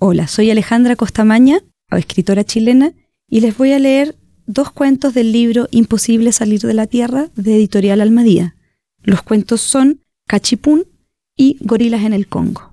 Hola, soy Alejandra Costamaña, escritora chilena, y les voy a leer dos cuentos del libro Imposible salir de la Tierra de Editorial Almadía. Los cuentos son Cachipún y Gorilas en el Congo.